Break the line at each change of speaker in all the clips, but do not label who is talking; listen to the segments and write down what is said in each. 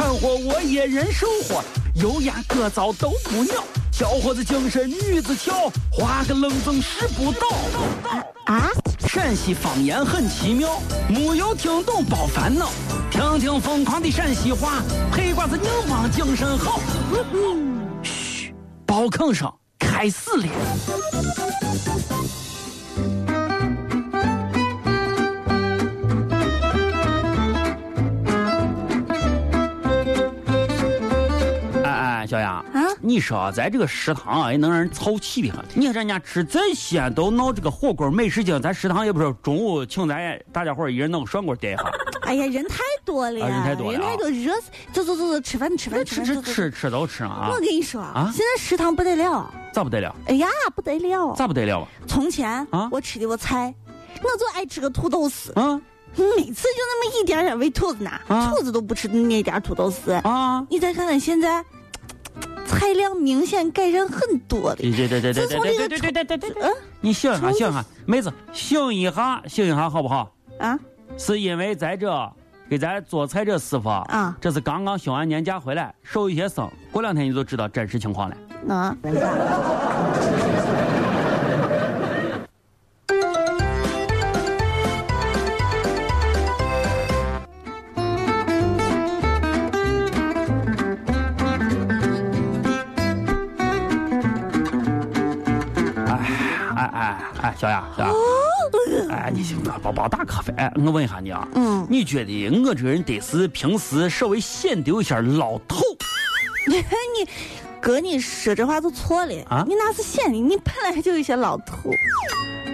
掺和我也人生活，油盐各灶都不尿。小伙子精神女子俏，画个愣风使不倒。
啊！
陕西方言很奇妙，没有听懂别烦恼，听听疯狂的陕西话，黑瓜子硬邦精神好。嘘，包坑声开始了。你说啊咱这个食堂啊，也能让人操气的很。你看人家吃在西安都闹这个火锅美食节，咱食堂也不是中午请咱大家伙一人弄个涮锅点一下。
哎呀，人太多了呀，
人太多，
人太多，热死！走走走走，吃饭吃饭
吃吃吃吃都吃啊！
我跟你说啊，现在食堂不得了，
咋不得了？
哎呀，不得了！
咋不得了？
从前啊，我吃的我菜，我就爱吃个土豆丝啊，每次就那么一点点喂兔子呢，兔子都不吃那点土豆丝啊。你再看看现在。菜量明显改善很多的。
对对对对对对对对对对对。嗯，你醒一下，醒一下，妹子，醒一下，醒一下，好不好？啊，是因为在这给咱做菜这师傅啊，这是刚刚休完年假回来，受一些伤，过两天你就知道真实情况了。啊。哎哎，小雅，小雅，哎，你行，别别打瞌睡。哎，我问一下你啊，嗯，你觉得我这个人得是平时稍微显得有些老头？
你哥，你说这话就错了啊！你那是显得，你本来就有些老头。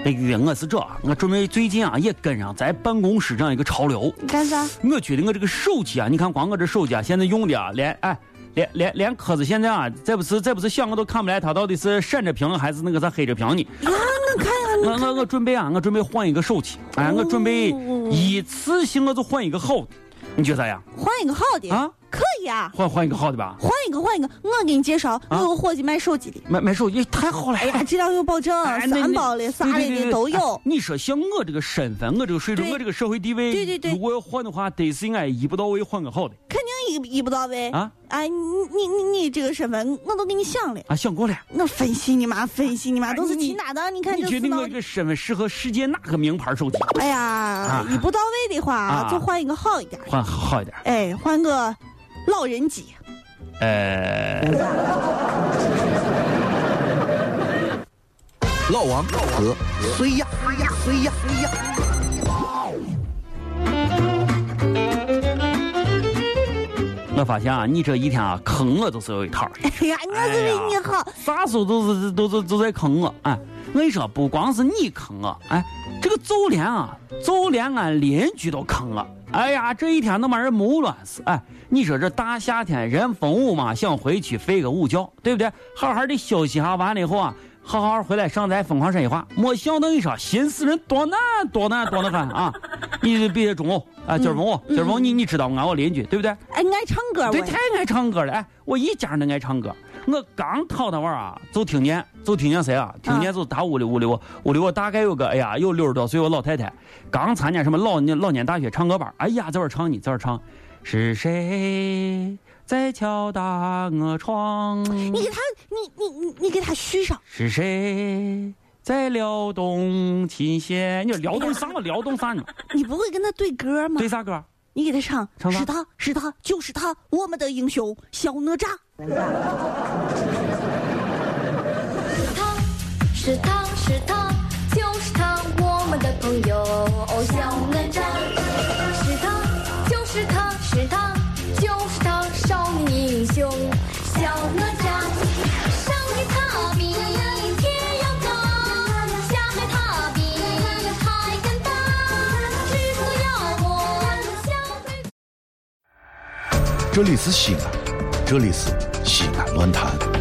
哎，我是这，我准备最近啊也跟上咱办公室这样一个潮流。
干啥？
我觉得我这个手机啊，你看光我这手机啊，现在用的啊，连哎。连连连壳子现在啊，再不是再不是想我都看不来，它到底是闪着屏还是那个啥黑着屏呢？
啊，我看
看，我我我准备啊，我准备换一个手机，哎，我准备一次性我就换一个好的，你觉得咋样？
换一个好的啊，可以啊，
换换一个好的吧？
换一个换一个，我给你介绍，我有个伙计卖手机的，
卖卖手机太好了，哎
呀，质量有保证，三包的啥的都有。
你说像我这个身份，我这个水准，我这个社会地位，
对对对，
如果要换的话，得是应该一步到位换个好的。
肯定一一步到位啊！哎，你你你你这个身份我都给你想了
啊，想过了。
我分析你妈，分析你妈都是亲搭档。你看，
你觉得我这个身份适合世界哪个名牌手机？
哎呀，一步到位的话，就换一个好一点。
换好一点。
哎，换个老人机。呃。
老王和谁呀？谁呀？谁呀？谁呀？
我发现啊，你这一天啊坑我都是有一套。
哎呀，我是为你好，
啥时候都是都是都在坑我。哎，我跟你说，不光是你坑我，哎，这个就连啊，就连俺邻居都坑我。哎呀，这一天都把人谋乱死。哎，你说这大夏天人风午嘛，想回去睡个午觉，对不对？好好的休息下，完了以后啊。好好回来上咱疯狂山一话，没想到一说心思人多难多难多难很啊！你别中午啊，今儿中午今儿中午你你知道俺我邻居对不对？
哎，爱唱歌，
对，太爱唱歌了。哎，我一家人都爱唱歌。我刚掏他玩啊，就听见就听见谁啊？听见就他屋里屋里我屋里我大概有个哎呀有六十多岁我老太太，刚参加什么老年老年大学唱歌班。哎呀，在这唱呢，在这唱，是谁？在敲打我窗，
你给他，你你你你给他续上。
是谁在辽东琴弦？你说辽东啥嘛？辽东啥呢？
你不会跟他对歌吗？
对啥歌？
你给他唱，是他是他就是他，我们的英雄小哪吒。他是他是他
这里是西安，这里是西安论坛。